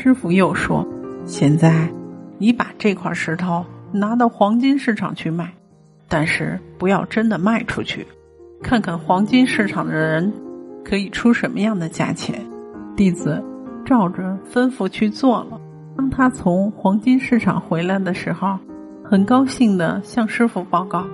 师傅又说：“现在你把这块石头拿到黄金市场去卖，但是不要真的卖出去，看看黄金市场的人可以出什么样的价钱。”弟子照着吩咐去做了。当他从黄金市场回来的时候，很高兴的向师傅报告，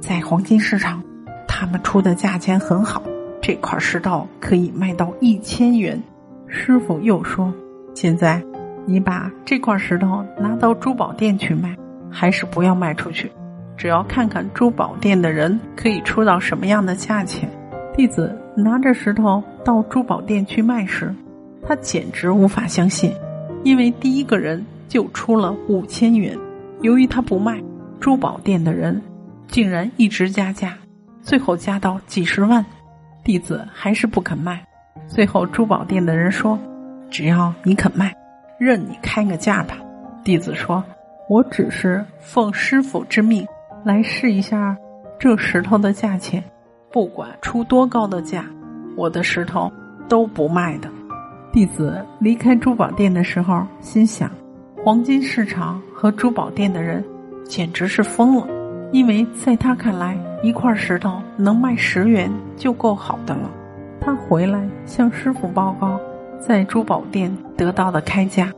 在黄金市场，他们出的价钱很好，这块石头可以卖到一千元。师傅又说：“现在，你把这块石头拿到珠宝店去卖，还是不要卖出去？只要看看珠宝店的人可以出到什么样的价钱。”弟子拿着石头到珠宝店去卖时，他简直无法相信，因为第一个人就出了五千元。由于他不卖，珠宝店的人竟然一直加价，最后加到几十万。弟子还是不肯卖。最后，珠宝店的人说：“只要你肯卖，任你开个价吧。”弟子说：“我只是奉师傅之命来试一下这石头的价钱，不管出多高的价，我的石头都不卖的。”弟子离开珠宝店的时候，心想：黄金市场和珠宝店的人简直是疯了，因为在他看来，一块石头能卖十元就够好的了。他回来向师傅报告，在珠宝店得到的开价。